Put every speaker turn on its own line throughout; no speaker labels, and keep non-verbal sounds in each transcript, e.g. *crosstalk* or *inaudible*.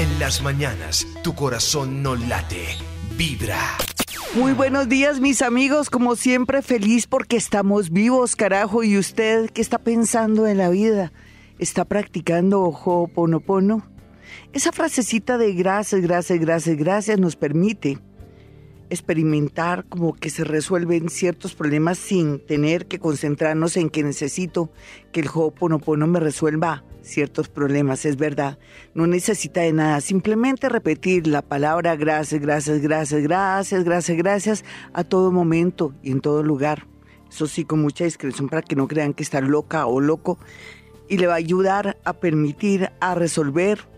En las mañanas, tu corazón no late, vibra.
Muy buenos días, mis amigos. Como siempre, feliz porque estamos vivos, carajo. ¿Y usted qué está pensando en la vida? ¿Está practicando Ho'oponopono? Esa frasecita de gracias, gracias, gracias, gracias nos permite experimentar como que se resuelven ciertos problemas sin tener que concentrarnos en que necesito que el Ho'oponopono me resuelva ciertos problemas, es verdad. No necesita de nada, simplemente repetir la palabra gracias, gracias, gracias, gracias, gracias, gracias a todo momento y en todo lugar. Eso sí, con mucha discreción para que no crean que está loca o loco. Y le va a ayudar a permitir, a resolver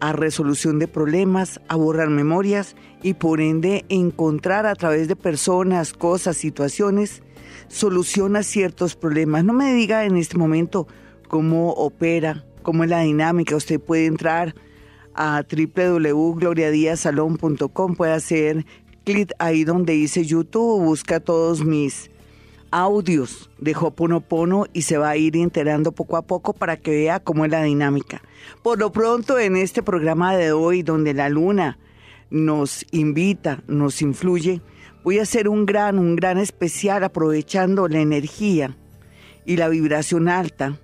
a resolución de problemas, a borrar memorias y por ende encontrar a través de personas, cosas, situaciones, solución a ciertos problemas. No me diga en este momento cómo opera, cómo es la dinámica. Usted puede entrar a www.gloriadiasalon.com, puede hacer clic ahí donde dice YouTube, busca todos mis audios de Hoponopono y se va a ir enterando poco a poco para que vea cómo es la dinámica. Por lo pronto, en este programa de hoy, donde la luna nos invita, nos influye, voy a hacer un gran, un gran especial aprovechando la energía y la vibración alta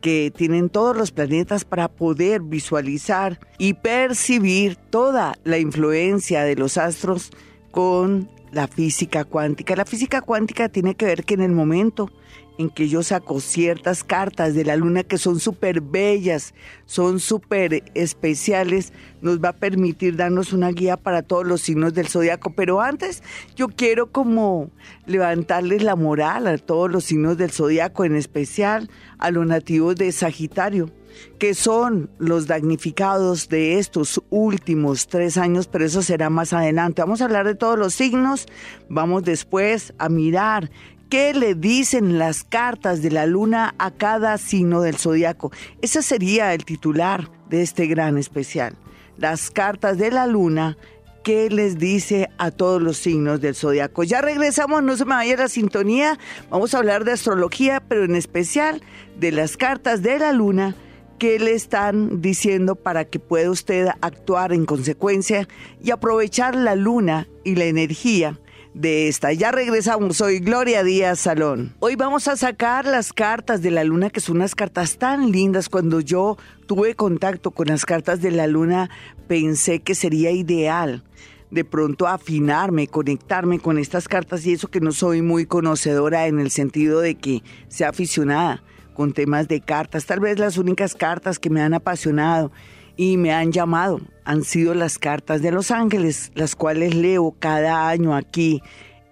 que tienen todos los planetas para poder visualizar y percibir toda la influencia de los astros con la física cuántica. La física cuántica tiene que ver que en el momento en que yo saco ciertas cartas de la luna que son súper bellas, son súper especiales, nos va a permitir darnos una guía para todos los signos del zodiaco. Pero antes yo quiero como levantarles la moral a todos los signos del zodiaco, en especial a los nativos de Sagitario que son los damnificados de estos últimos tres años, pero eso será más adelante. Vamos a hablar de todos los signos, vamos después a mirar qué le dicen las cartas de la luna a cada signo del zodiaco. Ese sería el titular de este gran especial. Las cartas de la luna qué les dice a todos los signos del zodiaco. Ya regresamos, no se me vaya la sintonía. Vamos a hablar de astrología, pero en especial de las cartas de la luna qué le están diciendo para que pueda usted actuar en consecuencia y aprovechar la luna y la energía de esta. Ya regresamos, soy Gloria Díaz Salón. Hoy vamos a sacar las cartas de la luna, que son unas cartas tan lindas. Cuando yo tuve contacto con las cartas de la luna, pensé que sería ideal de pronto afinarme, conectarme con estas cartas y eso que no soy muy conocedora en el sentido de que sea aficionada con temas de cartas. Tal vez las únicas cartas que me han apasionado y me han llamado han sido las cartas de los ángeles, las cuales leo cada año aquí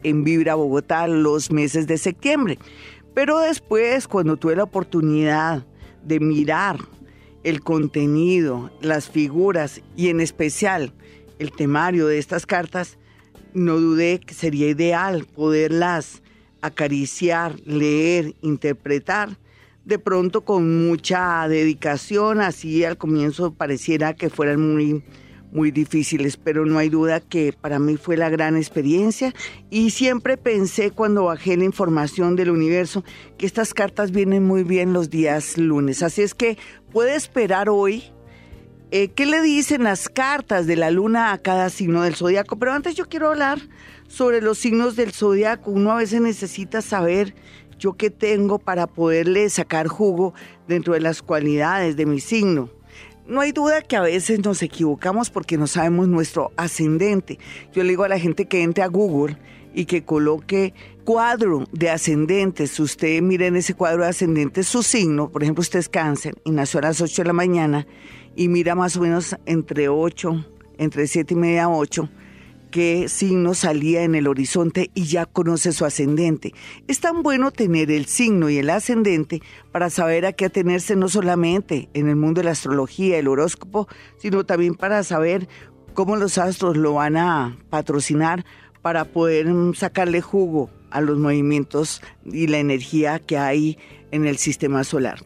en Vibra Bogotá los meses de septiembre. Pero después, cuando tuve la oportunidad de mirar el contenido, las figuras y en especial el temario de estas cartas, no dudé que sería ideal poderlas acariciar, leer, interpretar de pronto con mucha dedicación, así al comienzo pareciera que fueran muy muy difíciles, pero no hay duda que para mí fue la gran experiencia. Y siempre pensé cuando bajé la información del universo que estas cartas vienen muy bien los días lunes, así es que puede esperar hoy eh, qué le dicen las cartas de la luna a cada signo del zodiaco, pero antes yo quiero hablar sobre los signos del zodiaco, uno a veces necesita saber yo qué tengo para poderle sacar jugo dentro de las cualidades de mi signo. No hay duda que a veces nos equivocamos porque no sabemos nuestro ascendente. Yo le digo a la gente que entre a Google y que coloque cuadro de ascendentes. Usted mire en ese cuadro de ascendentes su signo, por ejemplo, usted es cáncer y nació a las 8 de la mañana y mira más o menos entre 8, entre 7 y media a 8 qué signo salía en el horizonte y ya conoce su ascendente. Es tan bueno tener el signo y el ascendente para saber a qué atenerse no solamente en el mundo de la astrología, el horóscopo, sino también para saber cómo los astros lo van a patrocinar para poder sacarle jugo a los movimientos y la energía que hay en el sistema solar.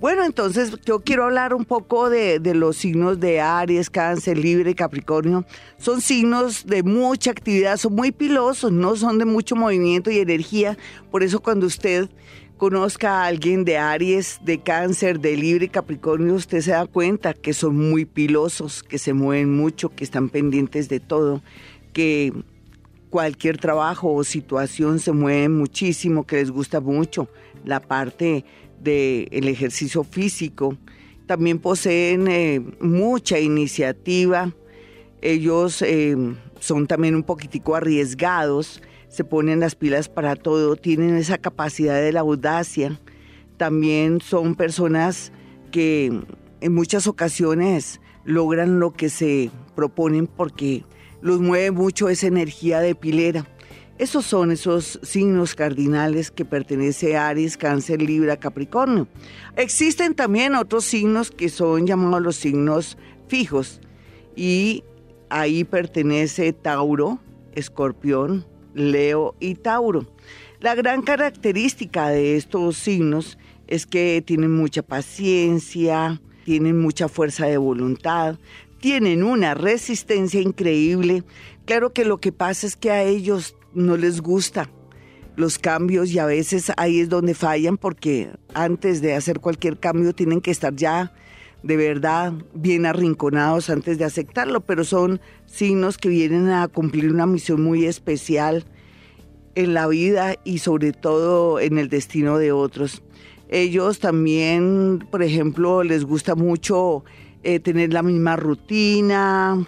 Bueno, entonces yo quiero hablar un poco de, los signos de Aries, Cáncer, Libre y Capricornio. Son signos de mucha actividad, son muy pilosos, no son de mucho movimiento y energía. Por eso cuando usted conozca a alguien de Aries, de Cáncer, de Libre, Capricornio, usted se da cuenta que son muy pilosos, que se mueven mucho, que están pendientes de todo, que cualquier trabajo o situación se mueve muchísimo, que les gusta mucho la parte del ejercicio físico. También poseen eh, mucha iniciativa. Ellos eh, son también un poquitico arriesgados, se ponen las pilas para todo, tienen esa capacidad de la audacia. También son personas que en muchas ocasiones logran lo que se proponen porque los mueve mucho esa energía de pilera. Esos son esos signos cardinales que pertenece a Aries, Cáncer, Libra, Capricornio. Existen también otros signos que son llamados los signos fijos y ahí pertenece Tauro, Escorpión, Leo y Tauro. La gran característica de estos signos es que tienen mucha paciencia, tienen mucha fuerza de voluntad, tienen una resistencia increíble. Claro que lo que pasa es que a ellos no les gusta los cambios y a veces ahí es donde fallan porque antes de hacer cualquier cambio tienen que estar ya de verdad bien arrinconados antes de aceptarlo, pero son signos que vienen a cumplir una misión muy especial en la vida y sobre todo en el destino de otros. Ellos también, por ejemplo, les gusta mucho eh, tener la misma rutina.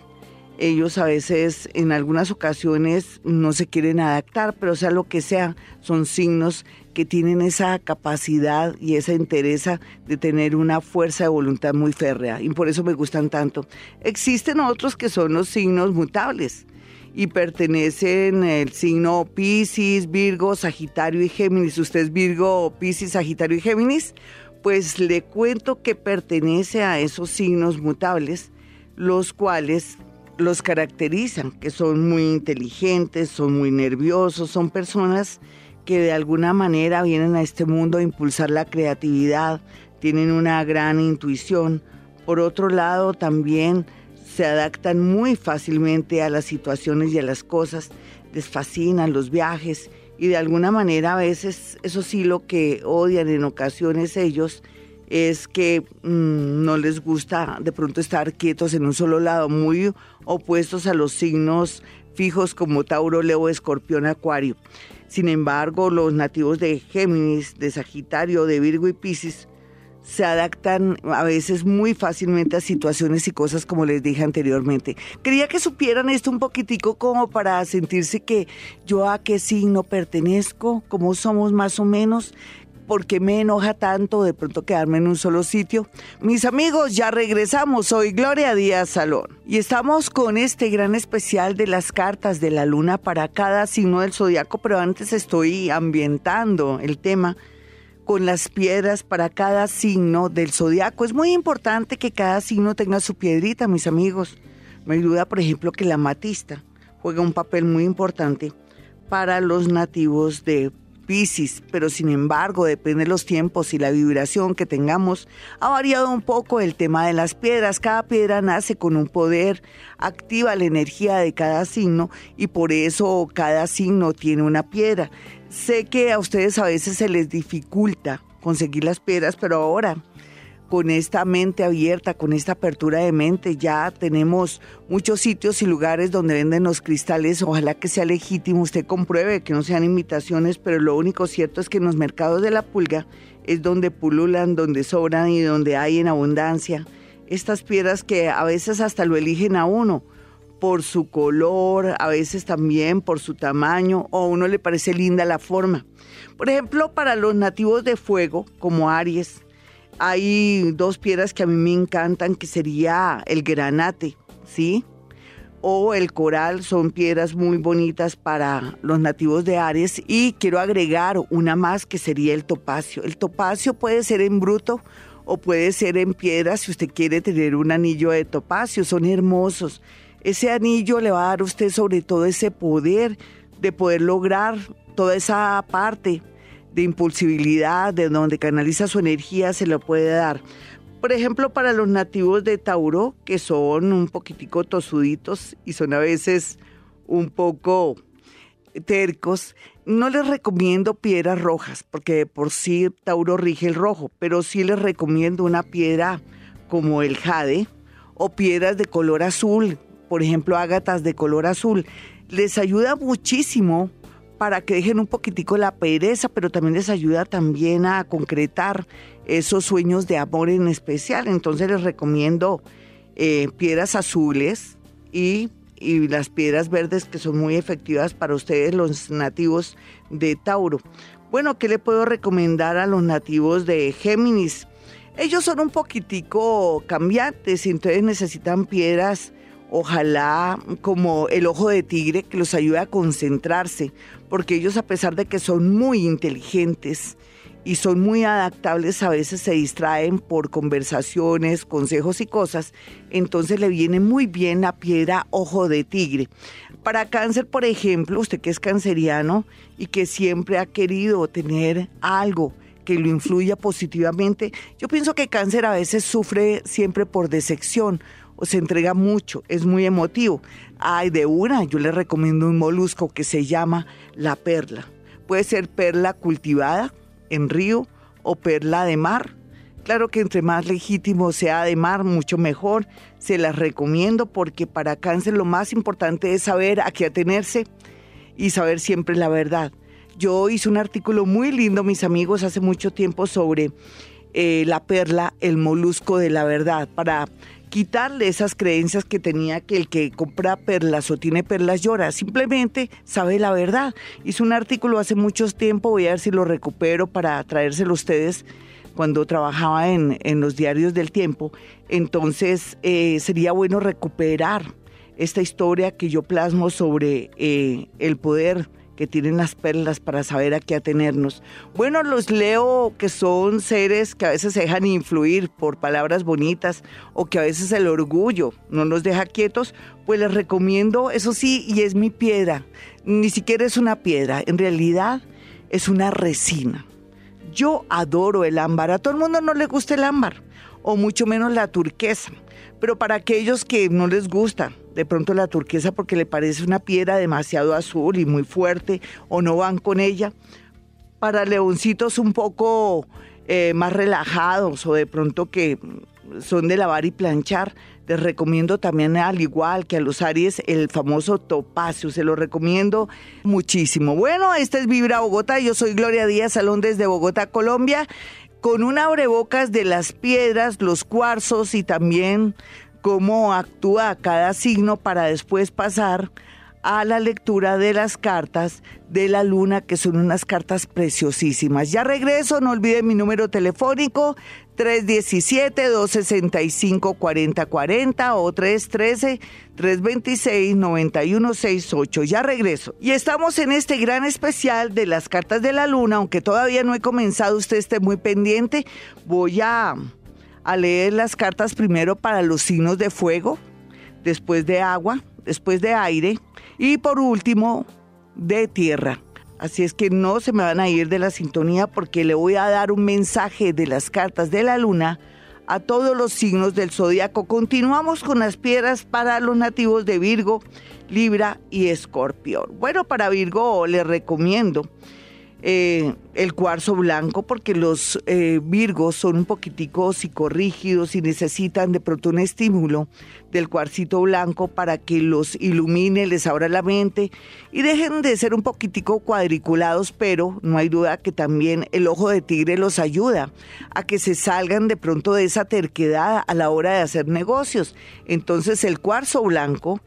Ellos a veces, en algunas ocasiones, no se quieren adaptar, pero sea lo que sea, son signos que tienen esa capacidad y esa interesa de tener una fuerza de voluntad muy férrea y por eso me gustan tanto. Existen otros que son los signos mutables y pertenecen el signo Pisces, Virgo, Sagitario y Géminis. ¿Usted es Virgo, Pisces, Sagitario y Géminis? pues le cuento que pertenece a esos signos mutables, los cuales los caracterizan, que son muy inteligentes, son muy nerviosos, son personas que de alguna manera vienen a este mundo a impulsar la creatividad, tienen una gran intuición. Por otro lado, también se adaptan muy fácilmente a las situaciones y a las cosas, les fascinan los viajes y de alguna manera a veces, eso sí, lo que odian en ocasiones ellos es que mm, no les gusta de pronto estar quietos en un solo lado, muy opuestos a los signos fijos como Tauro, Leo, Escorpión, Acuario. Sin embargo, los nativos de Géminis, de Sagitario, de Virgo y Piscis se adaptan a veces muy fácilmente a situaciones y cosas como les dije anteriormente. Quería que supieran esto un poquitico como para sentirse que yo a qué signo pertenezco, cómo somos más o menos, por qué me enoja tanto de pronto quedarme en un solo sitio. Mis amigos, ya regresamos. Soy Gloria Díaz Salón y estamos con este gran especial de las cartas de la luna para cada signo del zodiaco, pero antes estoy ambientando el tema con las piedras para cada signo del zodiaco. Es muy importante que cada signo tenga su piedrita, mis amigos. Me ayuda, por ejemplo, que la matista juega un papel muy importante para los nativos de Pisces, pero sin embargo, depende de los tiempos y la vibración que tengamos, ha variado un poco el tema de las piedras. Cada piedra nace con un poder, activa la energía de cada signo y por eso cada signo tiene una piedra. Sé que a ustedes a veces se les dificulta conseguir las piedras, pero ahora con esta mente abierta, con esta apertura de mente, ya tenemos muchos sitios y lugares donde venden los cristales. Ojalá que sea legítimo, usted compruebe que no sean imitaciones, pero lo único cierto es que en los mercados de la pulga es donde pululan, donde sobran y donde hay en abundancia. Estas piedras que a veces hasta lo eligen a uno por su color, a veces también por su tamaño, o a uno le parece linda la forma. Por ejemplo, para los nativos de fuego, como Aries, hay dos piedras que a mí me encantan, que sería el granate, ¿sí? O el coral, son piedras muy bonitas para los nativos de Aries. Y quiero agregar una más que sería el topacio. El topacio puede ser en bruto o puede ser en piedra si usted quiere tener un anillo de topacio, son hermosos. Ese anillo le va a dar a usted sobre todo ese poder de poder lograr toda esa parte de impulsibilidad, de donde canaliza su energía, se lo puede dar. Por ejemplo, para los nativos de Tauro, que son un poquitico tosuditos y son a veces un poco tercos, no les recomiendo piedras rojas, porque por sí Tauro rige el rojo, pero sí les recomiendo una piedra como el jade o piedras de color azul, por ejemplo, ágatas de color azul. Les ayuda muchísimo para que dejen un poquitico la pereza, pero también les ayuda también a concretar esos sueños de amor en especial. Entonces les recomiendo eh, piedras azules y, y las piedras verdes que son muy efectivas para ustedes los nativos de Tauro. Bueno, ¿qué le puedo recomendar a los nativos de Géminis? Ellos son un poquitico cambiantes entonces necesitan piedras ojalá como el ojo de tigre que los ayude a concentrarse, porque ellos a pesar de que son muy inteligentes y son muy adaptables, a veces se distraen por conversaciones, consejos y cosas, entonces le viene muy bien la piedra ojo de tigre. Para cáncer, por ejemplo, usted que es canceriano y que siempre ha querido tener algo, que lo influya positivamente. Yo pienso que cáncer a veces sufre siempre por decepción se entrega mucho, es muy emotivo. Ay, de una, yo le recomiendo un molusco que se llama la perla. Puede ser perla cultivada en río o perla de mar. Claro que entre más legítimo sea de mar, mucho mejor. Se las recomiendo porque para cáncer lo más importante es saber a qué atenerse y saber siempre la verdad. Yo hice un artículo muy lindo, mis amigos, hace mucho tiempo sobre eh, la perla, el molusco de la verdad, para quitarle esas creencias que tenía que el que compra perlas o tiene perlas llora, simplemente sabe la verdad. Hice un artículo hace mucho tiempo, voy a ver si lo recupero para traérselo a ustedes cuando trabajaba en, los diarios del tiempo. Entonces eh, sería bueno recuperar esta historia que yo plasmo sobre eh, el poder que tienen las perlas para saber a qué atenernos. Bueno, los leo que son seres que a veces se dejan influir por palabras bonitas o que a veces el orgullo no nos deja quietos, pues les recomiendo, eso sí, y es mi piedra, ni siquiera es una piedra, en realidad es una resina. Yo adoro el ámbar, a todo el mundo no le gusta el ámbar, o mucho menos la turquesa, pero para aquellos que no les gusta, de pronto la turquesa porque le parece una piedra demasiado azul y muy fuerte o no van con ella. Para leoncitos un poco eh, más relajados o de pronto que son de lavar y planchar, les recomiendo también al igual que a los Aries el famoso topacio, se lo recomiendo muchísimo. Bueno, este es Vibra Bogotá, yo soy Gloria Díaz Salón desde Bogotá, Colombia, con un abrebocas de las piedras, los cuarzos y también cómo actúa cada signo para después pasar a la lectura de las cartas de la luna, que son unas cartas preciosísimas. Ya regreso, no olviden mi número telefónico 317-265-4040 o 313-326-9168. Ya regreso. Y estamos en este gran especial de las cartas de la luna, aunque todavía no he comenzado, usted esté muy pendiente. Voy a a leer las cartas primero para los signos de fuego, después de agua, después de aire y por último de tierra. Así es que no se me van a ir de la sintonía porque le voy a dar un mensaje de las cartas de la luna a todos los signos del zodiaco. Continuamos con las piedras para los nativos de Virgo, Libra y Escorpión. Bueno, para Virgo les recomiendo eh, el cuarzo blanco porque los eh, virgos son un poquitico psicorrígidos y necesitan de pronto un estímulo del cuarcito blanco para que los ilumine, les abra la mente y dejen de ser un poquitico cuadriculados, pero no hay duda que también el ojo de tigre los ayuda a que se salgan de pronto de esa terquedad a la hora de hacer negocios. Entonces el cuarzo blanco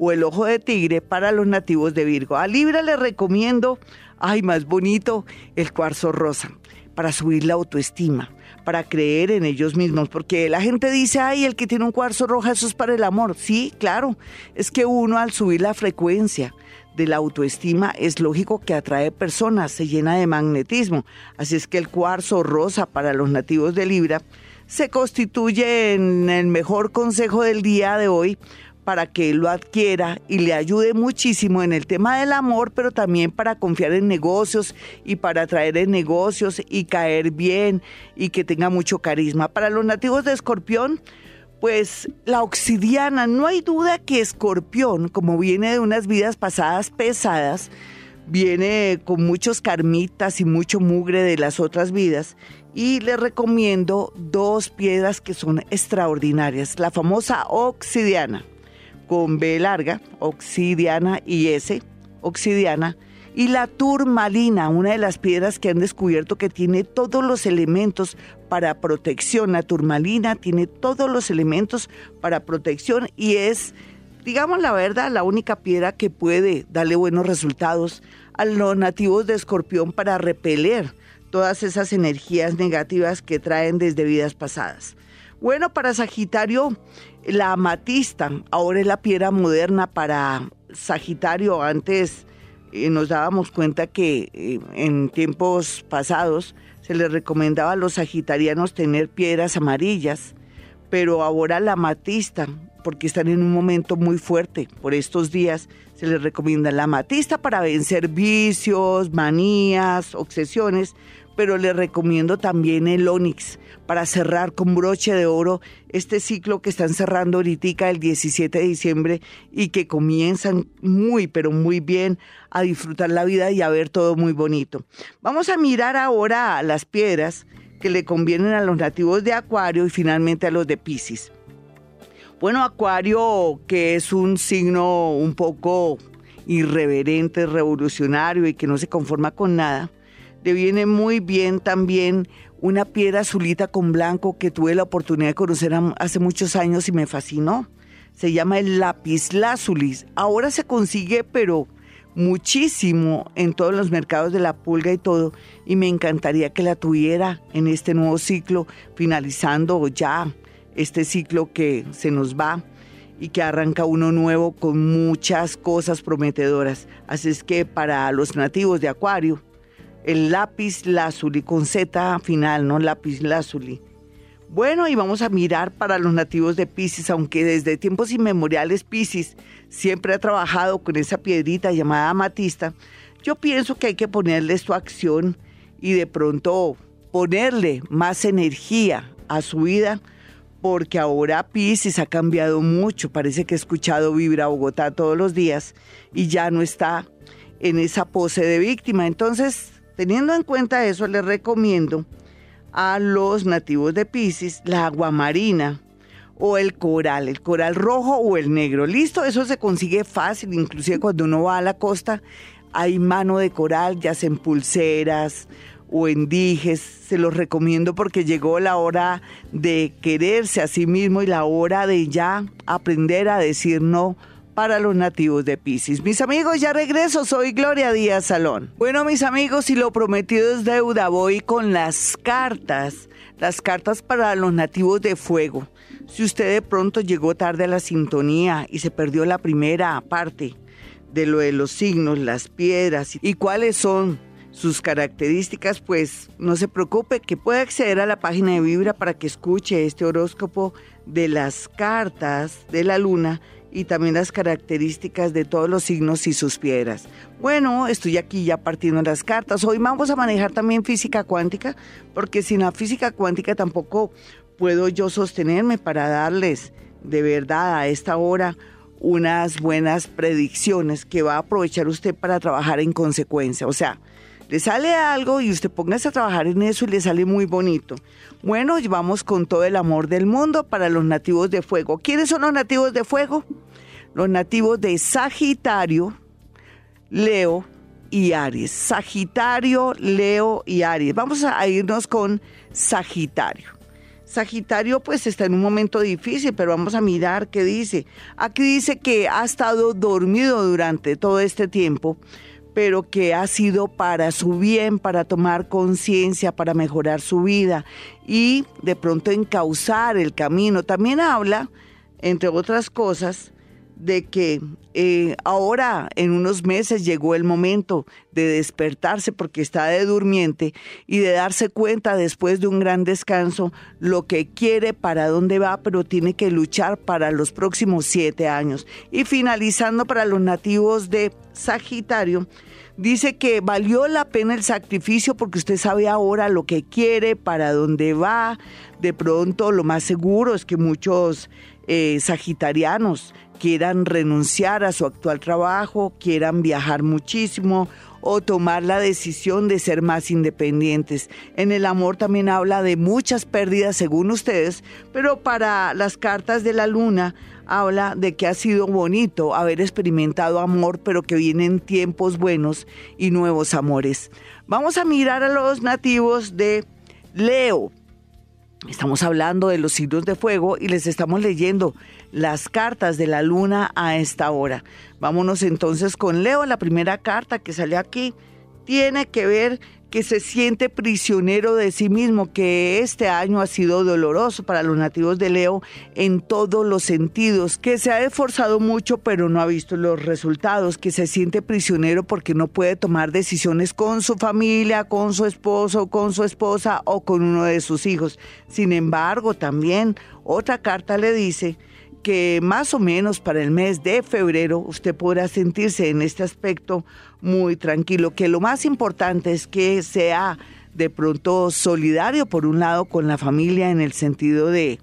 o el ojo de tigre para los nativos de Virgo. A Libra les recomiendo ay, más bonito, el cuarzo rosa, para subir la autoestima, para creer en ellos mismos, porque la gente dice, ay, el que tiene un cuarzo roja, eso es para el amor. Sí, claro, es que uno al subir la frecuencia de la autoestima es lógico que atrae personas, se llena de magnetismo. Así es que el cuarzo rosa para los nativos de Libra se constituye en el mejor consejo del día de hoy para que lo adquiera y le ayude muchísimo en el tema del amor, pero también para confiar en negocios y para atraer en negocios y caer bien y que tenga mucho carisma. Para los nativos de Escorpión, pues la obsidiana, no hay duda que Escorpión, como viene de unas vidas pasadas pesadas, viene con muchos carmitas y mucho mugre de las otras vidas y les recomiendo dos piedras que son extraordinarias. La famosa obsidiana, con B larga, obsidiana y S, obsidiana, y la turmalina, una de las piedras que han descubierto que tiene todos los elementos para protección. La turmalina tiene todos los elementos para protección y es, digamos la verdad, la única piedra que puede darle buenos resultados a los nativos de escorpión para repeler todas esas energías negativas que traen desde vidas pasadas. Bueno, para Sagitario, la amatista ahora es la piedra moderna para Sagitario. Antes eh, nos dábamos cuenta que eh, en tiempos pasados se les recomendaba a los sagitarianos tener piedras amarillas, pero ahora la amatista, porque están en un momento muy fuerte por estos días, se les recomienda la amatista para vencer vicios, manías, obsesiones, pero le recomiendo también el Onix para cerrar con broche de oro este ciclo que están cerrando ahorita el 17 de diciembre y que comienzan muy, pero muy bien a disfrutar la vida y a ver todo muy bonito. Vamos a mirar ahora las piedras que le convienen a los nativos de Acuario y finalmente a los de Pisces. Bueno, Acuario, que es un signo un poco irreverente, revolucionario y que no se conforma con nada, le viene muy bien también una piedra azulita con blanco que tuve la oportunidad de conocer hace muchos años y me fascinó. Se llama el lápiz lazulis. Ahora se consigue, pero muchísimo en todos los mercados de la pulga y todo. Y me encantaría que la tuviera en este nuevo ciclo, finalizando ya este ciclo que se nos va y que arranca uno nuevo con muchas cosas prometedoras. Así es que para los nativos de Acuario, el lápiz lazuli, con Z final, ¿no? Lápiz lazuli. Bueno, y vamos a mirar para los nativos de Pisces, aunque desde tiempos inmemoriales Pisces siempre ha trabajado con esa piedrita llamada amatista, yo pienso que hay que ponerle su acción y de pronto ponerle más energía a su vida, porque ahora Pisces ha cambiado mucho. Parece que he escuchado Vibra Bogotá todos los días y ya no está en esa pose de víctima. Entonces, Teniendo en cuenta eso, les recomiendo a los nativos de Pisces la agua marina o el coral, el coral rojo o el negro. Listo, eso se consigue fácil, inclusive cuando uno va a la costa hay mano de coral, ya sea en pulseras o en dijes. Se los recomiendo porque llegó la hora de quererse a sí mismo y la hora de ya aprender a decir no para los nativos de Pisces. Mis amigos, ya regreso, soy Gloria Díaz Salón. Bueno, mis amigos, si lo prometido es deuda, voy con las cartas, las cartas para los nativos de fuego. Si usted de pronto llegó tarde a la sintonía y se perdió la primera parte de lo de los signos, las piedras y cuáles son sus características, pues no se preocupe que puede acceder a la página de Vibra para que escuche este horóscopo de las cartas de la luna y también las características de todos los signos y sus piedras. Bueno, estoy aquí ya partiendo las cartas. Hoy vamos a manejar también física cuántica, porque sin la física cuántica tampoco puedo yo sostenerme para darles de verdad a esta hora unas buenas predicciones que va a aprovechar usted para trabajar en consecuencia. O sea, le sale algo y usted póngase a trabajar en eso y le sale muy bonito. Bueno, vamos con todo el amor del mundo para los nativos de fuego. ¿Quiénes son los nativos de fuego? Los nativos de Sagitario, Leo y Aries. Sagitario, Leo y Aries. Vamos a irnos con Sagitario. Sagitario pues está en un momento difícil, pero vamos a mirar qué dice. Aquí dice que ha estado dormido durante todo este tiempo pero que ha sido para su bien, para tomar conciencia, para mejorar su vida y de pronto encauzar el camino. También habla, entre otras cosas, de que eh, ahora en unos meses llegó el momento de despertarse porque está de durmiente y de darse cuenta después de un gran descanso lo que quiere, para dónde va, pero tiene que luchar para los próximos siete años. Y finalizando para los nativos de Sagitario, dice que valió la pena el sacrificio porque usted sabe ahora lo que quiere, para dónde va. De pronto lo más seguro es que muchos eh, sagitarianos quieran renunciar a su actual trabajo, quieran viajar muchísimo o tomar la decisión de ser más independientes. En el amor también habla de muchas pérdidas según ustedes, pero para las cartas de la luna habla de que ha sido bonito haber experimentado amor, pero que vienen tiempos buenos y nuevos amores. Vamos a mirar a los nativos de Leo. Estamos hablando de los signos de fuego y les estamos leyendo las cartas de la luna a esta hora. Vámonos entonces con Leo. La primera carta que sale aquí tiene que ver que se siente prisionero de sí mismo, que este año ha sido doloroso para los nativos de Leo en todos los sentidos, que se ha esforzado mucho pero no ha visto los resultados, que se siente prisionero porque no puede tomar decisiones con su familia, con su esposo, con su esposa o con uno de sus hijos. Sin embargo, también otra carta le dice que más o menos para el mes de febrero usted podrá sentirse en este aspecto muy tranquilo, que lo más importante es que sea de pronto solidario por un lado con la familia en el sentido de,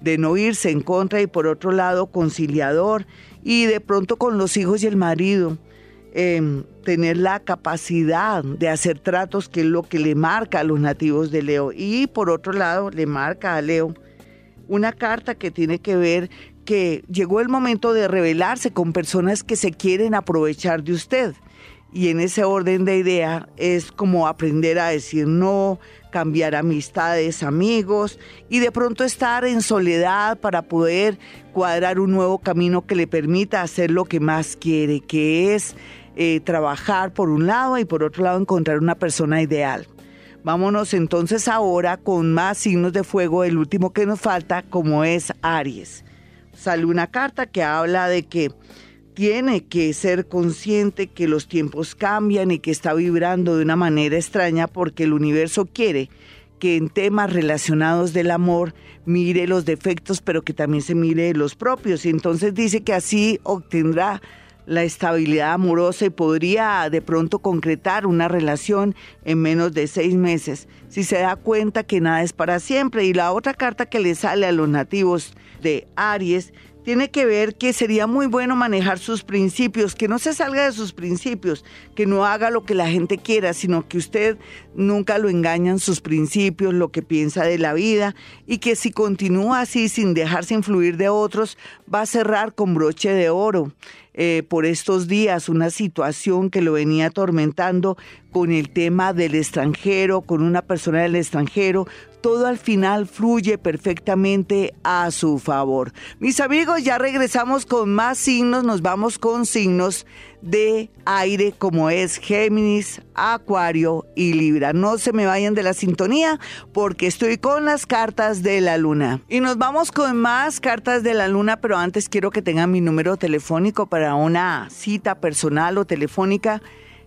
de no irse en contra y por otro lado conciliador y de pronto con los hijos y el marido. Em, tener la capacidad de hacer tratos que es lo que le marca a los nativos de Leo y por otro lado le marca a Leo una carta que tiene que ver que llegó el momento de rebelarse con personas que se quieren aprovechar de usted. Y en ese orden de idea es como aprender a decir no, cambiar amistades, amigos y de pronto estar en soledad para poder cuadrar un nuevo camino que le permita hacer lo que más quiere, que es eh, trabajar por un lado y por otro lado encontrar una persona ideal. Vámonos entonces ahora con más signos de fuego, el último que nos falta, como es Aries sale una carta que habla de que tiene que ser consciente que los tiempos cambian y que está vibrando de una manera extraña porque el universo quiere que en temas relacionados del amor mire los defectos, pero que también se mire los propios. Y entonces dice que así obtendrá la estabilidad amorosa y podría de pronto concretar una relación en menos de seis meses, si se da cuenta que nada es para siempre. Y la otra carta que le sale a los nativos de Aries tiene que ver que sería muy bueno manejar sus principios, que no se salga de sus principios, que no haga lo que la gente quiera, sino que usted nunca lo engañan sus principios, lo que piensa de la vida, y que si continúa así sin dejarse influir de otros, va a cerrar con broche de oro. Eh, por estos días una situación que lo venía atormentando con el tema del extranjero, con una persona del extranjero, todo al final fluye perfectamente a su favor. Mis amigos, ya regresamos con más signos, nos vamos con signos de aire como es Géminis, Acuario y Libra. No se me vayan de la sintonía porque estoy con las cartas de la luna. Y nos vamos con más cartas de la luna, pero antes quiero que tengan mi número telefónico para una cita personal o telefónica.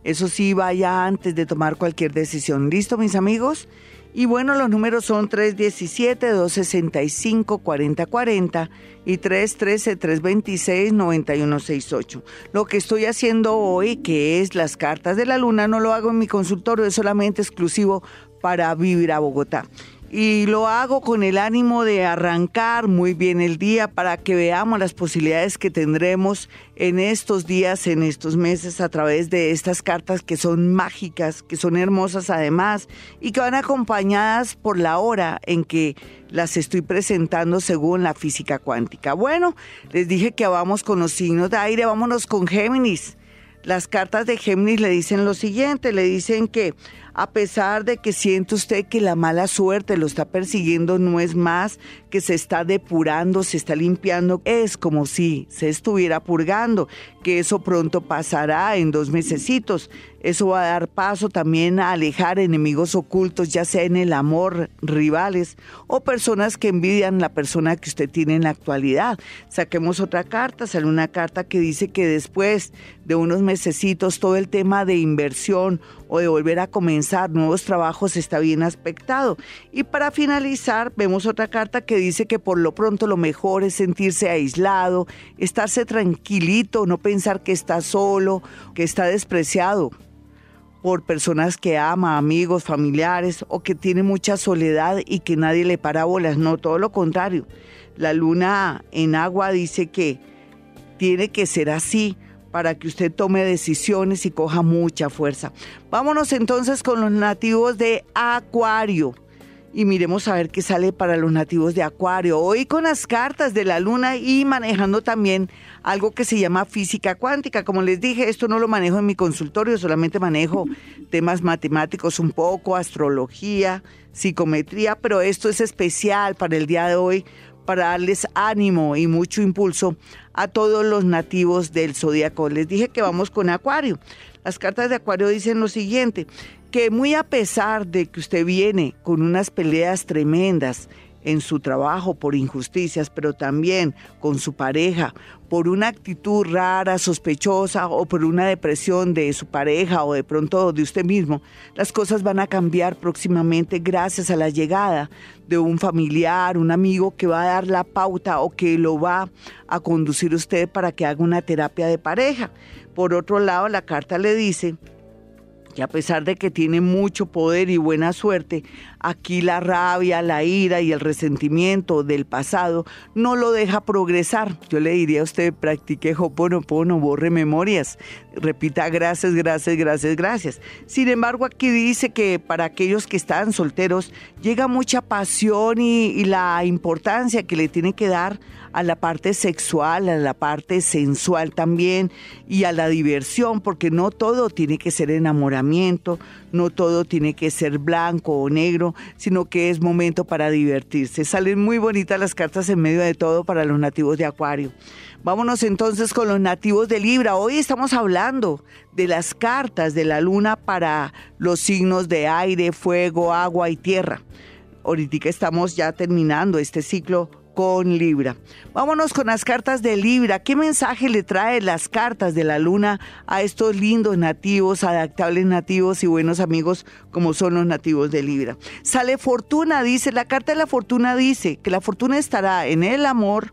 Eso sí, vaya antes de tomar cualquier decisión. ¿Listo, mis amigos? Y bueno, los números son 317-265-4040 y 313-326-9168. Lo que estoy haciendo hoy, que es las cartas de la luna, no lo hago en mi consultorio, es solamente exclusivo para vivir a Bogotá y lo hago con el ánimo de arrancar muy bien el día para que veamos las posibilidades que tendremos en estos días, en estos meses, a través de estas cartas que son mágicas, que son hermosas además y que van acompañadas por la hora en que las estoy presentando según la física cuántica. Bueno, les dije que vamos con los signos de aire, vámonos con Géminis. Las cartas de Géminis le dicen lo siguiente, le dicen que a pesar de que siente usted que la mala suerte lo está persiguiendo, no es más que se está depurando, se está limpiando, es como si se estuviera purgando, que eso pronto pasará en dos mesecitos. Eso va a dar paso también a alejar enemigos ocultos, ya sea en el amor, rivales o personas que envidian la persona que usted tiene en la actualidad. Saquemos otra carta, sale una carta que dice que después de unos mesecitos todo el tema de inversión o de volver a comenzar nuevos trabajos está bien aspectado. Y para finalizar, vemos otra carta que dice que por lo pronto lo mejor es sentirse aislado, estarse tranquilito, no pensar que está solo, que está despreciado por personas que ama, amigos, familiares o que tiene mucha soledad y que nadie le para bolas. No, todo lo contrario. La luna en agua dice que tiene que ser así para que usted tome decisiones y coja mucha fuerza. Vámonos entonces con los nativos de Acuario y miremos a ver qué sale para los nativos de Acuario. Hoy con las cartas de la luna y manejando también algo que se llama física cuántica. Como les dije, esto no lo manejo en mi consultorio, solamente manejo temas matemáticos un poco, astrología, psicometría, pero esto es especial para el día de hoy para darles ánimo y mucho impulso a todos los nativos del zodiaco. Les dije que vamos con Acuario. Las cartas de Acuario dicen lo siguiente, que muy a pesar de que usted viene con unas peleas tremendas en su trabajo por injusticias, pero también con su pareja, por una actitud rara, sospechosa o por una depresión de su pareja o de pronto de usted mismo, las cosas van a cambiar próximamente gracias a la llegada de un familiar, un amigo que va a dar la pauta o que lo va a conducir usted para que haga una terapia de pareja. Por otro lado, la carta le dice que a pesar de que tiene mucho poder y buena suerte, aquí la rabia, la ira y el resentimiento del pasado no lo deja progresar. Yo le diría a usted, practique Hoponopono, borre memorias, repita gracias, gracias, gracias, gracias. Sin embargo, aquí dice que para aquellos que están solteros llega mucha pasión y, la importancia que le tiene que dar a la parte sexual, a la parte sensual también y a la diversión, porque no todo tiene que ser enamoramiento, no todo tiene que ser blanco o negro, sino que es momento para divertirse. Salen muy bonitas las cartas en medio de todo para los nativos de Acuario. Vámonos entonces con los nativos de Libra. Hoy estamos hablando de las cartas de la luna para los signos de aire, fuego, agua y tierra. Ahorita estamos ya terminando este ciclo con Libra. Vámonos con las cartas de Libra. ¿Qué mensaje le trae las cartas de la luna a estos lindos nativos, adaptables nativos y buenos amigos como son los nativos de Libra? Sale fortuna, dice, la carta de la fortuna dice que la fortuna estará en el amor,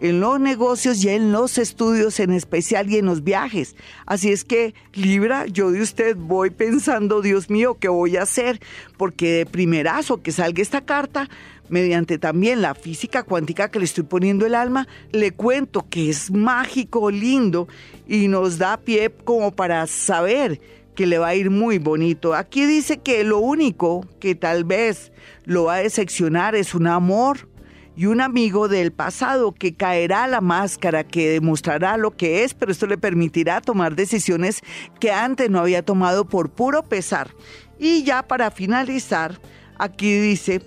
en los negocios y en los estudios en especial y en los viajes. Así es que, Libra, yo de usted voy pensando, Dios mío, ¿qué voy a hacer? Porque de primerazo que salga esta carta, mediante también la física cuántica que le estoy poniendo el alma, le cuento que es mágico, lindo y nos da pie como para saber que le va a ir muy bonito. Aquí dice que lo único que tal vez lo va a decepcionar es un amor y un amigo del pasado que caerá la máscara, que demostrará lo que es, pero esto le permitirá tomar decisiones que antes no había tomado por puro pesar. Y ya para finalizar, aquí dice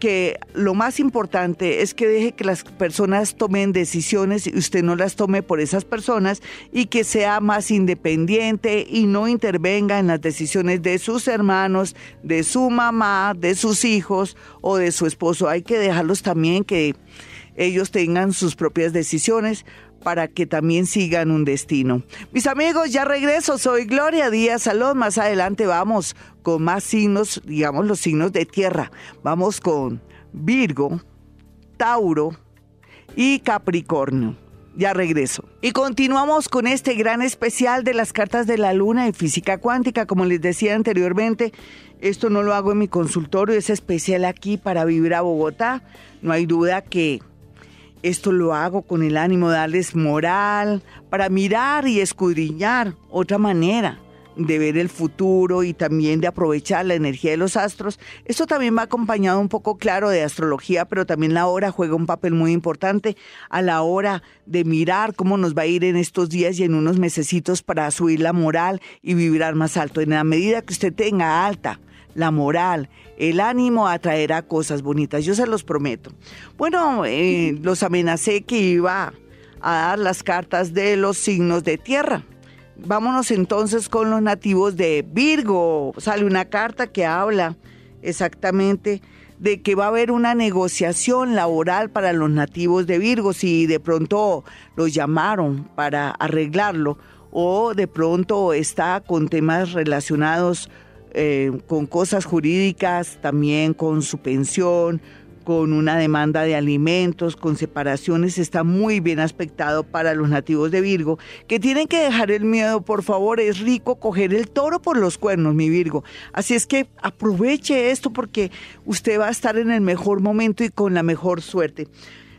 que lo más importante es que deje que las personas tomen decisiones y usted no las tome por esas personas y que sea más independiente y no intervenga en las decisiones de sus hermanos, de su mamá, de sus hijos o de su esposo. Hay que dejarlos también que ellos tengan sus propias decisiones para que también sigan un destino. Mis amigos, ya regreso, soy Gloria Díaz Salón, más adelante vamos con más signos, digamos los signos de tierra. Vamos con Virgo, Tauro y Capricornio. Ya regreso. Y continuamos con este gran especial de las cartas de la luna y física cuántica. Como les decía anteriormente, esto no lo hago en mi consultorio, es especial aquí para vivir a Bogotá. No hay duda que esto lo hago con el ánimo de darles moral, para mirar y escudriñar otra manera de ver el futuro y también de aprovechar la energía de los astros. Esto también va acompañado un poco claro de astrología, pero también la hora juega un papel muy importante a la hora de mirar cómo nos va a ir en estos días y en unos mesecitos para subir la moral y vibrar más alto. En la medida que usted tenga alta la moral, el ánimo atraerá cosas bonitas, yo se los prometo. Bueno, eh, *laughs* los amenacé que iba a dar las cartas de los signos de tierra. Vámonos entonces con los nativos de Virgo. Sale una carta que habla exactamente de que va a haber una negociación laboral para los nativos de Virgo si de pronto los llamaron para arreglarlo o de pronto está con temas relacionados eh, con cosas jurídicas, también con su pensión, con una demanda de alimentos, con separaciones, está muy bien aspectado para los nativos de Virgo, que tienen que dejar el miedo, por favor, es rico coger el toro por los cuernos, mi Virgo. Así es que aproveche esto porque usted va a estar en el mejor momento y con la mejor suerte.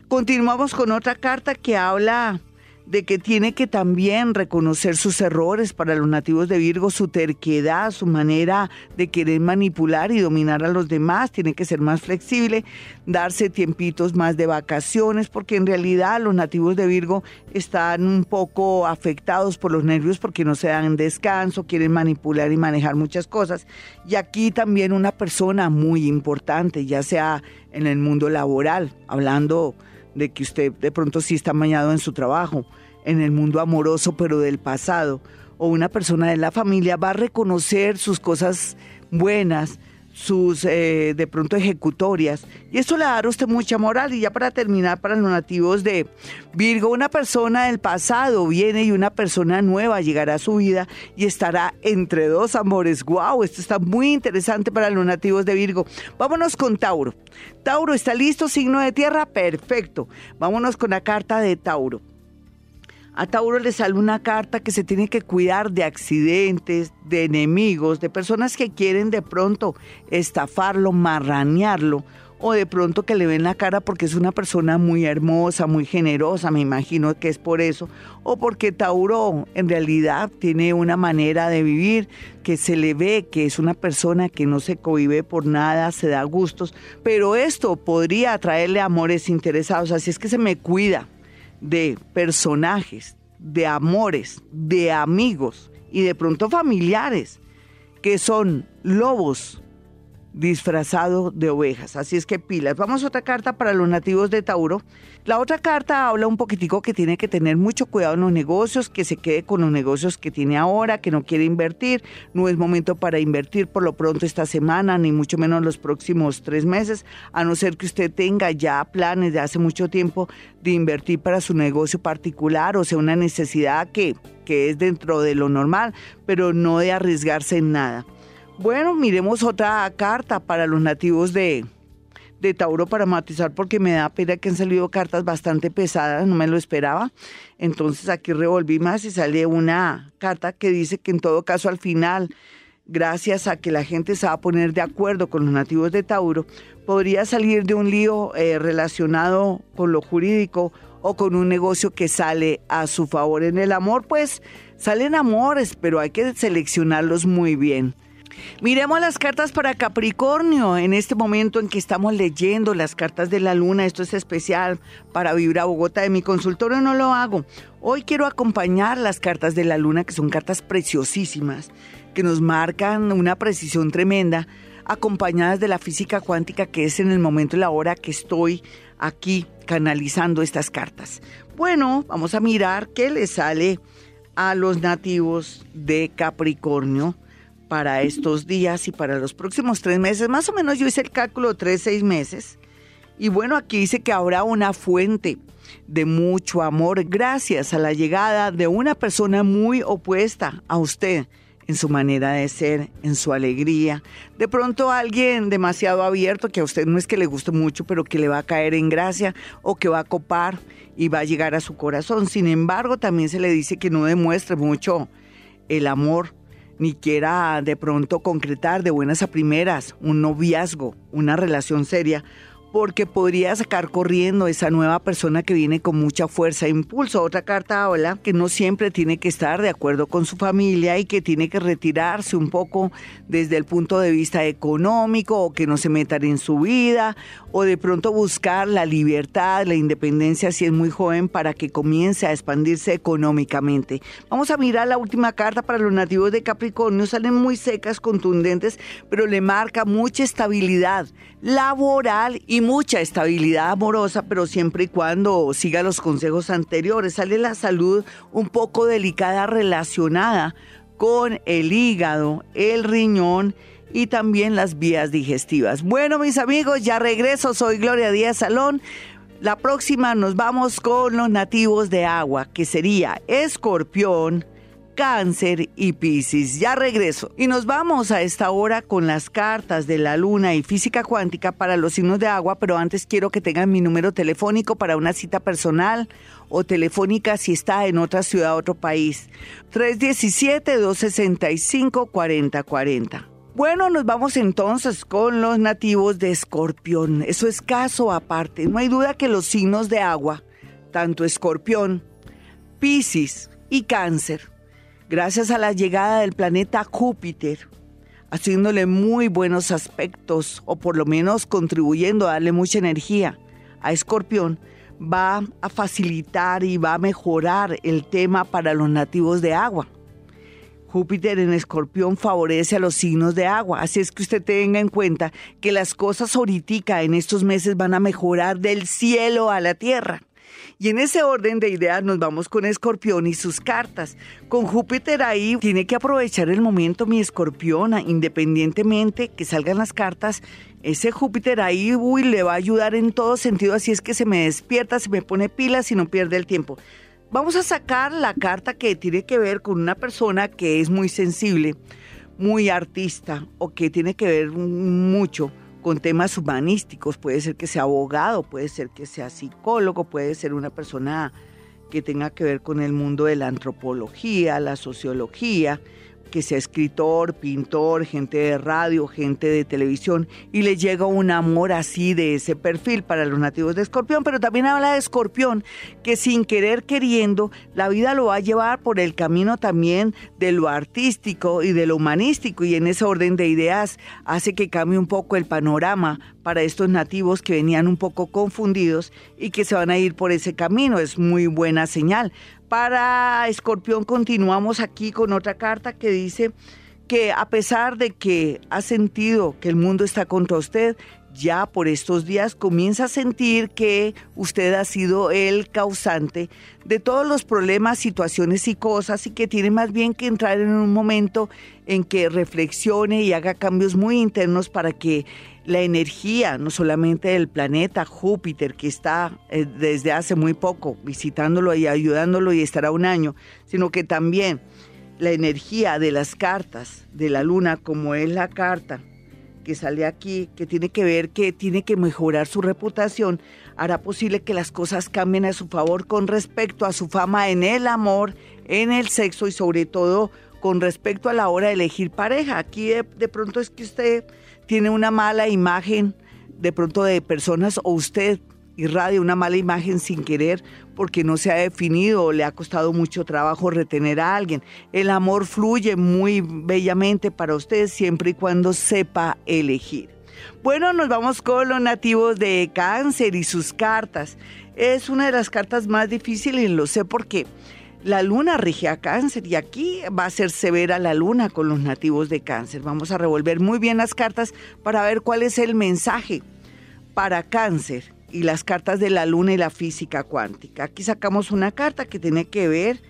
Continuamos con otra carta que habla de que tiene que también reconocer sus errores para los nativos de Virgo, su terquedad, su manera de querer manipular y dominar a los demás, tiene que ser más flexible, darse tiempitos más de vacaciones, porque en realidad los nativos de Virgo están un poco afectados por los nervios porque no se dan descanso, quieren manipular y manejar muchas cosas. Y aquí también una persona muy importante, ya sea en el mundo laboral, hablando de que usted de pronto sí está mañado en su trabajo, en el mundo amoroso, pero del pasado, o una persona de la familia va a reconocer sus cosas buenas, sus eh, de pronto ejecutorias. Y eso le dará a usted mucha moral. Y ya para terminar, para los nativos de Virgo, una persona del pasado viene y una persona nueva llegará a su vida y estará entre dos amores. ¡Wow! Esto está muy interesante para los nativos de Virgo. Vámonos con Tauro. Tauro, ¿está listo? Signo de tierra. Perfecto. Vámonos con la carta de Tauro. A Tauro le sale una carta que se tiene que cuidar de accidentes, de enemigos, de personas que quieren de pronto estafarlo, marranearlo, o de pronto que le ven la cara porque es una persona muy hermosa, muy generosa, me imagino que es por eso, o porque Tauro en realidad tiene una manera de vivir que se le ve que es una persona que no se cohibe por nada, se da gustos, pero esto podría traerle amores interesados, así es que se me cuida de personajes, de amores, de amigos y de pronto familiares que son lobos disfrazados de ovejas. Así es que pilas. Vamos a otra carta para los nativos de Tauro. La otra carta habla un poquitico que tiene que tener mucho cuidado en los negocios, que se quede con los negocios que tiene ahora, que no quiere invertir. No es momento para invertir por lo pronto esta semana, ni mucho menos los próximos tres meses, a no ser que usted tenga ya planes de hace mucho tiempo de invertir para su negocio particular, o sea, una necesidad que, que es dentro de lo normal, pero no de arriesgarse en nada. Bueno, miremos otra carta para los nativos de, de Tauro para matizar porque me da pena que han salido cartas bastante pesadas, no me lo esperaba. Entonces aquí revolví más y sale una carta que dice que en todo caso al final, gracias a que la gente se va a poner de acuerdo con los nativos de Tauro, podría salir de un lío eh, relacionado con lo jurídico o con un negocio que sale a su favor. En el amor, pues salen amores, pero hay que seleccionarlos muy bien. Miremos las cartas para Capricornio en este momento en que estamos leyendo las cartas de la luna. Esto es especial para Vibra Bogotá. De mi consultorio no lo hago. Hoy quiero acompañar las cartas de la luna, que son cartas preciosísimas, que nos marcan una precisión tremenda, acompañadas de la física cuántica, que es en el momento y la hora que estoy aquí canalizando estas cartas. Bueno, vamos a mirar qué le sale a los nativos de Capricornio para estos días y para los próximos tres meses. Más o menos yo hice el cálculo tres, seis meses. Y bueno, aquí dice que habrá una fuente de mucho amor gracias a la llegada de una persona muy opuesta a usted en su manera de ser, en su alegría. De pronto alguien demasiado abierto que a usted no es que le guste mucho, pero que le va a caer en gracia o que va a copar y va a llegar a su corazón. Sin embargo, también se le dice que no demuestre mucho el amor ni quiera de pronto concretar de buenas a primeras un noviazgo, una relación seria, porque podría sacar corriendo esa nueva persona que viene con mucha fuerza e impulso. Otra carta habla que no siempre tiene que estar de acuerdo con su familia y que tiene que retirarse un poco desde el punto de vista económico o que no se metan en su vida o de pronto buscar la libertad, la independencia si es muy joven para que comience a expandirse económicamente. Vamos a mirar la última carta para los nativos de Capricornio. Salen muy secas, contundentes, pero le marca mucha estabilidad laboral y mucha estabilidad amorosa, pero siempre y cuando siga los consejos anteriores. Sale la salud un poco delicada relacionada con el hígado, el riñón y también las vías digestivas. Bueno, mis amigos, ya regreso. Soy Gloria Díaz Salón. La próxima nos vamos con los nativos de agua, que sería escorpión, Cáncer y Piscis. Ya regreso. Y nos vamos a esta hora con las cartas de la luna y física cuántica para los signos de agua, pero antes quiero que tengan mi número telefónico para una cita personal o telefónica si está en otra ciudad, otro país. 317-265-4040. Bueno, nos vamos entonces con los nativos de Escorpión. Eso es caso aparte. No hay duda que los signos de agua, tanto Escorpión, Piscis y Cáncer, gracias a la llegada del planeta Júpiter, haciéndole muy buenos aspectos o por lo menos contribuyendo a darle mucha energía a Escorpión, va a facilitar y va a mejorar el tema para los nativos de agua. Júpiter en Escorpión favorece a los signos de agua, así es que usted tenga en cuenta que las cosas ahorita en estos meses van a mejorar del cielo a la tierra. Y en ese orden de ideas nos vamos con Escorpión y sus cartas. Con Júpiter ahí tiene que aprovechar el momento mi Escorpión, independientemente que salgan las cartas. Ese Júpiter ahí, uy, le va a ayudar en todo sentido, así es que se me despierta, se me pone pilas y no pierde el tiempo. Vamos a sacar la carta que tiene que ver con una persona que es muy sensible, muy artista o que tiene que ver mucho con temas humanísticos. Puede ser que sea abogado, puede ser que sea psicólogo, puede ser una persona que tenga que ver con el mundo de la antropología, la sociología que sea escritor, pintor, gente de radio, gente de televisión, y le llega un amor así de ese perfil para los nativos de Escorpión, pero también habla de Escorpión, que sin querer queriendo, la vida lo va a llevar por el camino también de lo artístico y de lo humanístico, y en ese orden de ideas hace que cambie un poco el panorama para estos nativos que venían un poco confundidos y que se van a ir por ese camino. Es muy buena señal. Para Escorpión continuamos aquí con otra carta que dice que a pesar de que ha sentido que el mundo está contra usted, ya por estos días comienza a sentir que usted ha sido el causante de todos los problemas, situaciones y cosas y que tiene más bien que entrar en un momento en que reflexione y haga cambios muy internos para que la energía, no solamente del planeta Júpiter, que está eh, desde hace muy poco visitándolo y ayudándolo y estará un año, sino que también la energía de las cartas de la luna, como es la carta que sale aquí, que tiene que ver que tiene que mejorar su reputación, hará posible que las cosas cambien a su favor con respecto a su fama en el amor, en el sexo y sobre todo con respecto a la hora de elegir pareja. Aquí de, de pronto es que usted tiene una mala imagen de pronto de personas o usted irradia una mala imagen sin querer porque no se ha definido o le ha costado mucho trabajo retener a alguien. El amor fluye muy bellamente para usted siempre y cuando sepa elegir. Bueno, nos vamos con los nativos de cáncer y sus cartas. Es una de las cartas más difíciles, lo sé porque la luna rige a cáncer y aquí va a ser severa la luna con los nativos de cáncer. Vamos a revolver muy bien las cartas para ver cuál es el mensaje para cáncer y las cartas de la luna y la física cuántica. Aquí sacamos una carta que tiene que ver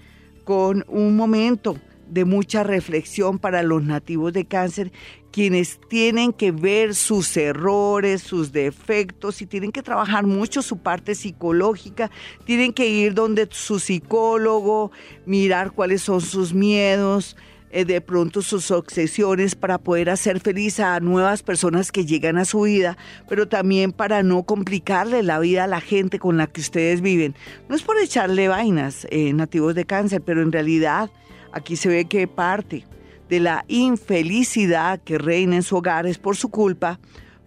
con un momento de mucha reflexión para los nativos de cáncer, quienes tienen que ver sus errores, sus defectos y tienen que trabajar mucho su parte psicológica, tienen que ir donde su psicólogo, mirar cuáles son sus miedos, eh, de pronto sus obsesiones para poder hacer feliz a nuevas personas que llegan a su vida, pero también para no complicarle la vida a la gente con la que ustedes viven. No es por echarle vainas, eh, nativos de cáncer, pero en realidad Aquí se ve que parte de la infelicidad que reina en su hogar es por su culpa,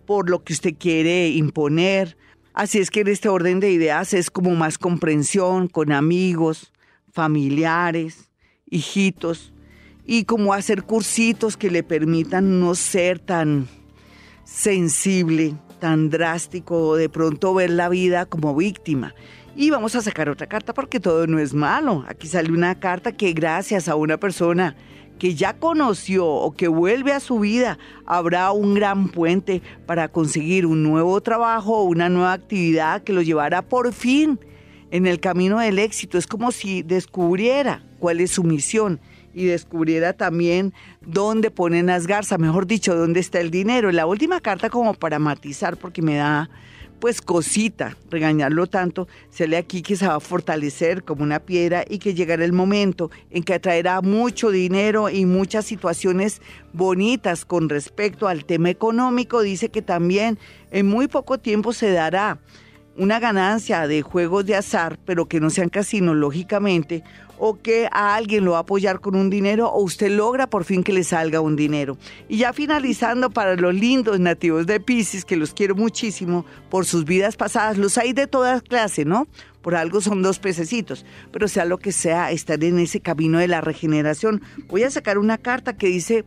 por lo que usted quiere imponer. Así es que en este orden de ideas es como más comprensión con amigos, familiares, hijitos, y como hacer cursitos que le permitan no ser tan sensible, tan drástico, de pronto ver la vida como víctima. Y vamos a sacar otra carta porque todo no es malo. Aquí sale una carta que gracias a una persona que ya conoció o que vuelve a su vida, habrá un gran puente para conseguir un nuevo trabajo o una nueva actividad que lo llevará por fin en el camino del éxito. Es como si descubriera cuál es su misión y descubriera también dónde ponen las garzas, mejor dicho, dónde está el dinero. La última carta como para matizar porque me da pues cosita, regañarlo tanto, se lee aquí que se va a fortalecer como una piedra y que llegará el momento en que atraerá mucho dinero y muchas situaciones bonitas con respecto al tema económico. Dice que también en muy poco tiempo se dará una ganancia de juegos de azar, pero que no sean casinos, lógicamente, o que a alguien lo va a apoyar con un dinero o usted logra por fin que le salga un dinero. Y ya finalizando para los lindos nativos de Pisces, que los quiero muchísimo por sus vidas pasadas, los hay de todas clases, ¿no? por algo son dos pececitos, pero sea lo que sea, estar en ese camino de la regeneración. Voy a sacar una carta que dice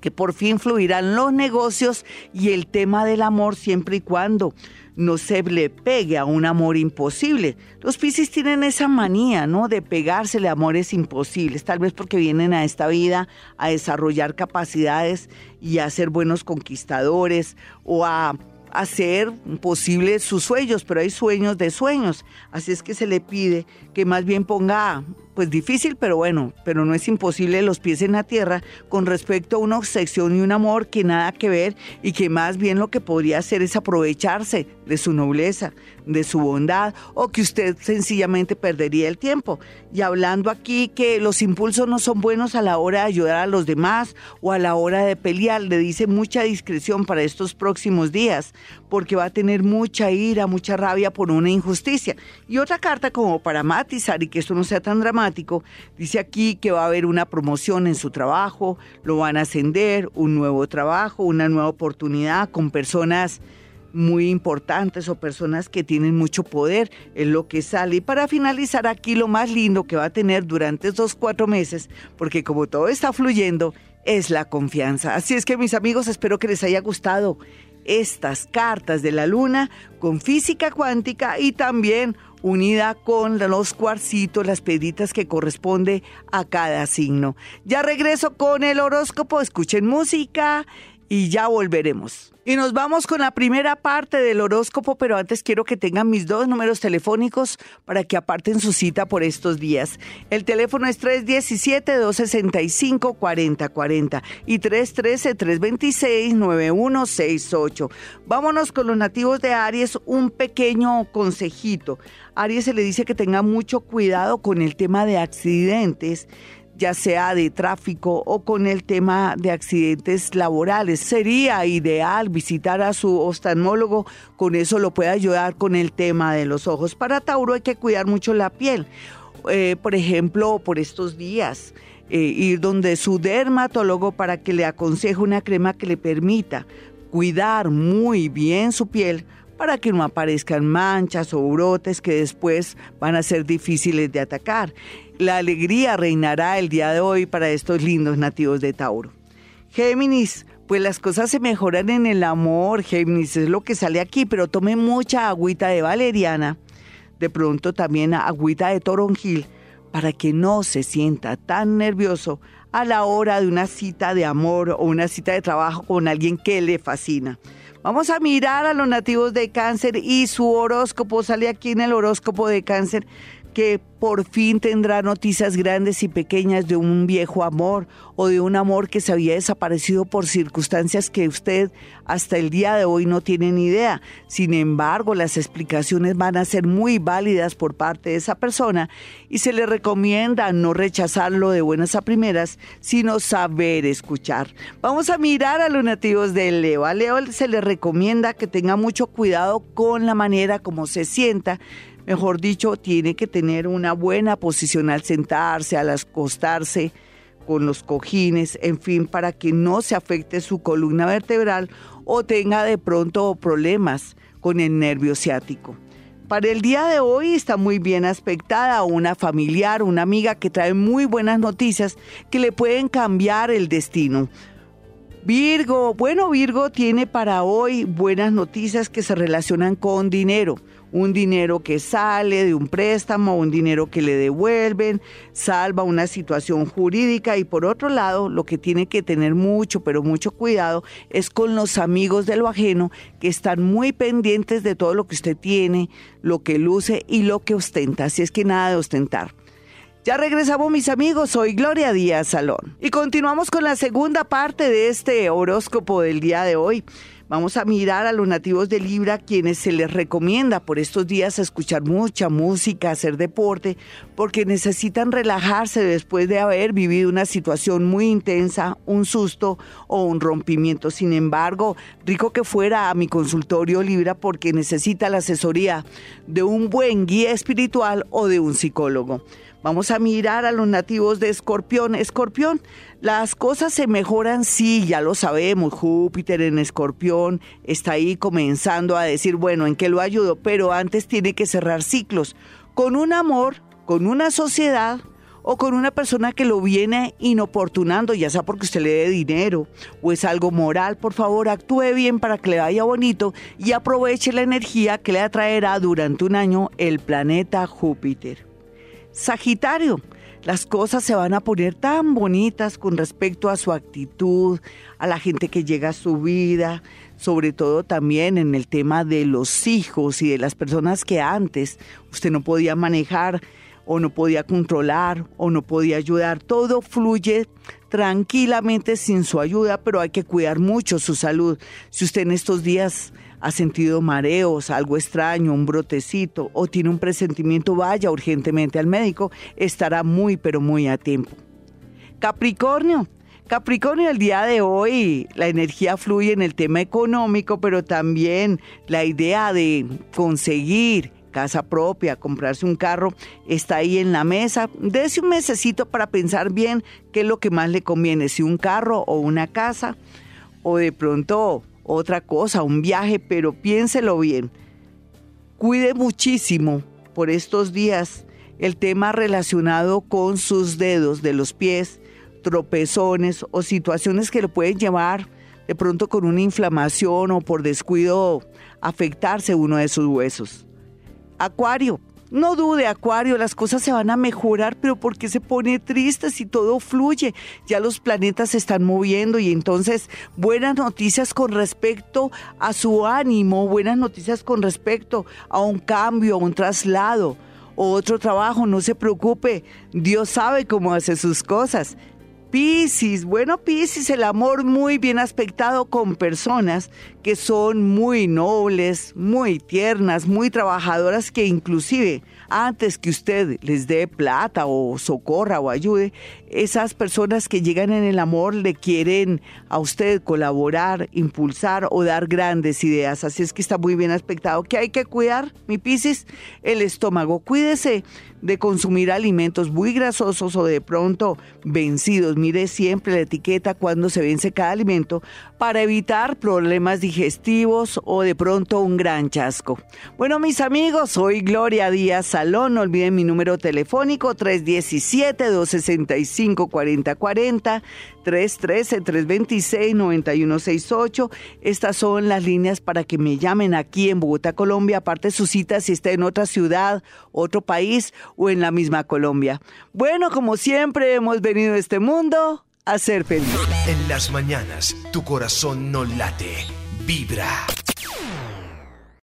que por fin fluirán los negocios y el tema del amor siempre y cuando no se le pegue a un amor imposible. Los Piscis tienen esa manía, ¿no? De pegársele a amores imposibles, tal vez porque vienen a esta vida a desarrollar capacidades y a ser buenos conquistadores o a hacer posibles sus sueños, pero hay sueños de sueños. Así es que se le pide que más bien ponga pues difícil, pero bueno, pero no es imposible los pies en la tierra con respecto a una obsesión y un amor que nada que ver y que más bien lo que podría hacer es aprovecharse de su nobleza, de su bondad o que usted sencillamente perdería el tiempo. Y hablando aquí que los impulsos no son buenos a la hora de ayudar a los demás o a la hora de pelear, le dice mucha discreción para estos próximos días, porque va a tener mucha ira, mucha rabia por una injusticia. Y otra carta como para matizar y que esto no sea tan dramático, dice aquí que va a haber una promoción en su trabajo, lo van a ascender, un nuevo trabajo, una nueva oportunidad con personas muy importantes o personas que tienen mucho poder en lo que sale. Y para finalizar aquí lo más lindo que va a tener durante estos cuatro meses, porque como todo está fluyendo, es la confianza. Así es que mis amigos, espero que les haya gustado estas cartas de la luna con física cuántica y también unida con los cuarcitos, las peditas que corresponde a cada signo. Ya regreso con el horóscopo, escuchen música y ya volveremos. Y nos vamos con la primera parte del horóscopo, pero antes quiero que tengan mis dos números telefónicos para que aparten su cita por estos días. El teléfono es 317-265-4040 y 313-326-9168. Vámonos con los nativos de Aries, un pequeño consejito. Aries se le dice que tenga mucho cuidado con el tema de accidentes ya sea de tráfico o con el tema de accidentes laborales. Sería ideal visitar a su oftalmólogo, con eso lo puede ayudar con el tema de los ojos. Para Tauro hay que cuidar mucho la piel. Eh, por ejemplo, por estos días, eh, ir donde su dermatólogo para que le aconseje una crema que le permita cuidar muy bien su piel para que no aparezcan manchas o brotes que después van a ser difíciles de atacar. La alegría reinará el día de hoy para estos lindos nativos de Tauro. Géminis, pues las cosas se mejoran en el amor, Géminis, es lo que sale aquí, pero tome mucha agüita de valeriana, de pronto también agüita de toronjil, para que no se sienta tan nervioso a la hora de una cita de amor o una cita de trabajo con alguien que le fascina. Vamos a mirar a los nativos de cáncer y su horóscopo sale aquí en el horóscopo de cáncer que por fin tendrá noticias grandes y pequeñas de un viejo amor o de un amor que se había desaparecido por circunstancias que usted hasta el día de hoy no tiene ni idea. Sin embargo, las explicaciones van a ser muy válidas por parte de esa persona y se le recomienda no rechazarlo de buenas a primeras, sino saber escuchar. Vamos a mirar a los nativos de Leo. A Leo se le recomienda que tenga mucho cuidado con la manera como se sienta mejor dicho, tiene que tener una buena posición al sentarse, al acostarse, con los cojines, en fin, para que no se afecte su columna vertebral o tenga de pronto problemas con el nervio ciático. Para el día de hoy está muy bien aspectada una familiar, una amiga que trae muy buenas noticias que le pueden cambiar el destino. Virgo, bueno, Virgo tiene para hoy buenas noticias que se relacionan con dinero un dinero que sale de un préstamo, un dinero que le devuelven, salva una situación jurídica y por otro lado lo que tiene que tener mucho, pero mucho cuidado es con los amigos de lo ajeno que están muy pendientes de todo lo que usted tiene, lo que luce y lo que ostenta, así es que nada de ostentar. Ya regresamos mis amigos, soy Gloria Díaz Salón y continuamos con la segunda parte de este horóscopo del día de hoy. Vamos a mirar a los nativos de Libra, quienes se les recomienda por estos días escuchar mucha música, hacer deporte, porque necesitan relajarse después de haber vivido una situación muy intensa, un susto o un rompimiento. Sin embargo, rico que fuera a mi consultorio Libra porque necesita la asesoría de un buen guía espiritual o de un psicólogo. Vamos a mirar a los nativos de Escorpión. Escorpión, las cosas se mejoran, sí, ya lo sabemos. Júpiter en Escorpión está ahí comenzando a decir, bueno, ¿en qué lo ayudo? Pero antes tiene que cerrar ciclos con un amor, con una sociedad o con una persona que lo viene inoportunando, ya sea porque usted le dé dinero o es algo moral, por favor actúe bien para que le vaya bonito y aproveche la energía que le atraerá durante un año el planeta Júpiter. Sagitario, las cosas se van a poner tan bonitas con respecto a su actitud, a la gente que llega a su vida, sobre todo también en el tema de los hijos y de las personas que antes usted no podía manejar o no podía controlar o no podía ayudar. Todo fluye tranquilamente sin su ayuda, pero hay que cuidar mucho su salud. Si usted en estos días ha sentido mareos, algo extraño, un brotecito o tiene un presentimiento, vaya urgentemente al médico, estará muy pero muy a tiempo. Capricornio. Capricornio, el día de hoy la energía fluye en el tema económico, pero también la idea de conseguir casa propia, comprarse un carro, está ahí en la mesa. Dese un mesecito para pensar bien qué es lo que más le conviene, si un carro o una casa, o de pronto otra cosa, un viaje, pero piénselo bien. Cuide muchísimo por estos días el tema relacionado con sus dedos de los pies, tropezones o situaciones que le pueden llevar de pronto con una inflamación o por descuido afectarse uno de sus huesos. Acuario, no dude, Acuario, las cosas se van a mejorar, pero ¿por qué se pone triste si todo fluye? Ya los planetas se están moviendo y entonces buenas noticias con respecto a su ánimo, buenas noticias con respecto a un cambio, a un traslado o otro trabajo, no se preocupe, Dios sabe cómo hace sus cosas. Piscis, bueno Piscis, el amor muy bien aspectado con personas que son muy nobles, muy tiernas, muy trabajadoras, que inclusive antes que usted les dé plata o socorra o ayude, esas personas que llegan en el amor le quieren a usted colaborar, impulsar o dar grandes ideas. Así es que está muy bien aspectado. ¿Qué hay que cuidar, mi Piscis? El estómago. Cuídese de consumir alimentos muy grasosos o de pronto vencidos. Mire siempre la etiqueta cuando se vence cada alimento para evitar problemas digestivos o de pronto un gran chasco. Bueno, mis amigos, soy Gloria Díaz Salón. No olviden mi número telefónico 317-265-4040. 313-326-9168. Estas son las líneas para que me llamen aquí en Bogotá, Colombia, aparte su cita si está en otra ciudad, otro país o en la misma Colombia. Bueno, como siempre, hemos venido a este mundo a ser feliz.
En las mañanas, tu corazón no late, vibra.